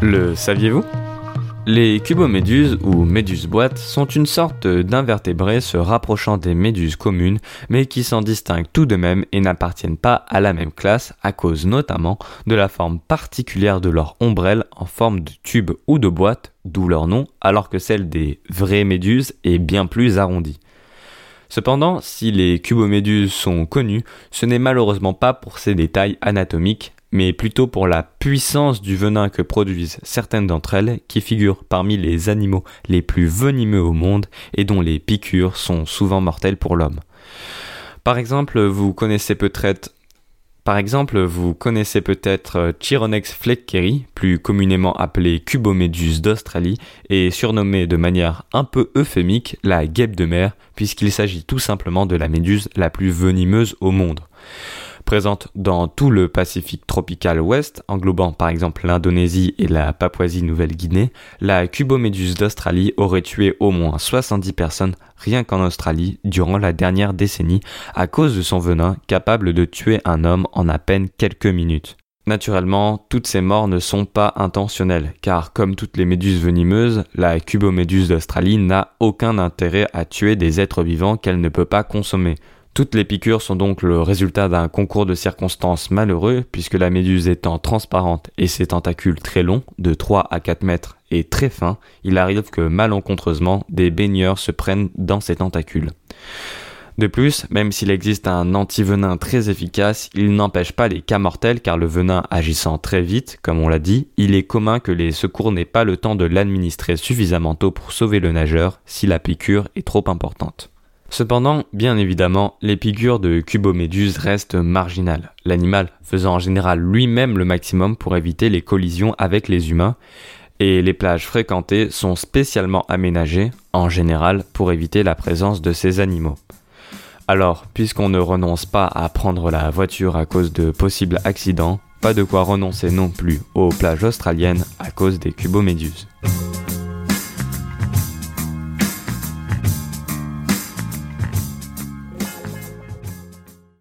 Le saviez-vous? Les cuboméduses ou méduses boîtes sont une sorte d'invertébrés se rapprochant des méduses communes mais qui s'en distinguent tout de même et n'appartiennent pas à la même classe à cause notamment de la forme particulière de leur ombrelle en forme de tube ou de boîte, d'où leur nom, alors que celle des vraies méduses est bien plus arrondie. Cependant, si les cuboméduses sont connues, ce n'est malheureusement pas pour ces détails anatomiques, mais plutôt pour la puissance du venin que produisent certaines d'entre elles qui figurent parmi les animaux les plus venimeux au monde et dont les piqûres sont souvent mortelles pour l'homme. Par exemple, vous connaissez peut-être par exemple, vous connaissez peut-être Chironex fleckeri, plus communément appelé cuboméduse d'Australie, et surnommée de manière un peu euphémique la guêpe de mer, puisqu'il s'agit tout simplement de la méduse la plus venimeuse au monde. Présente dans tout le Pacifique tropical ouest, englobant par exemple l'Indonésie et la Papouasie-Nouvelle-Guinée, la cuboméduse d'Australie aurait tué au moins 70 personnes rien qu'en Australie durant la dernière décennie à cause de son venin capable de tuer un homme en à peine quelques minutes. Naturellement, toutes ces morts ne sont pas intentionnelles, car comme toutes les méduses venimeuses, la cuboméduse d'Australie n'a aucun intérêt à tuer des êtres vivants qu'elle ne peut pas consommer. Toutes les piqûres sont donc le résultat d'un concours de circonstances malheureux, puisque la méduse étant transparente et ses tentacules très longs, de 3 à 4 mètres, et très fins, il arrive que malencontreusement, des baigneurs se prennent dans ces tentacules. De plus, même s'il existe un antivenin très efficace, il n'empêche pas les cas mortels car le venin agissant très vite, comme on l'a dit, il est commun que les secours n'aient pas le temps de l'administrer suffisamment tôt pour sauver le nageur si la piqûre est trop importante. Cependant, bien évidemment, les piqûres de cuboméduse restent marginales, l'animal faisant en général lui-même le maximum pour éviter les collisions avec les humains, et les plages fréquentées sont spécialement aménagées, en général, pour éviter la présence de ces animaux. Alors, puisqu'on ne renonce pas à prendre la voiture à cause de possibles accidents, pas de quoi renoncer non plus aux plages australiennes à cause des cuboméduses.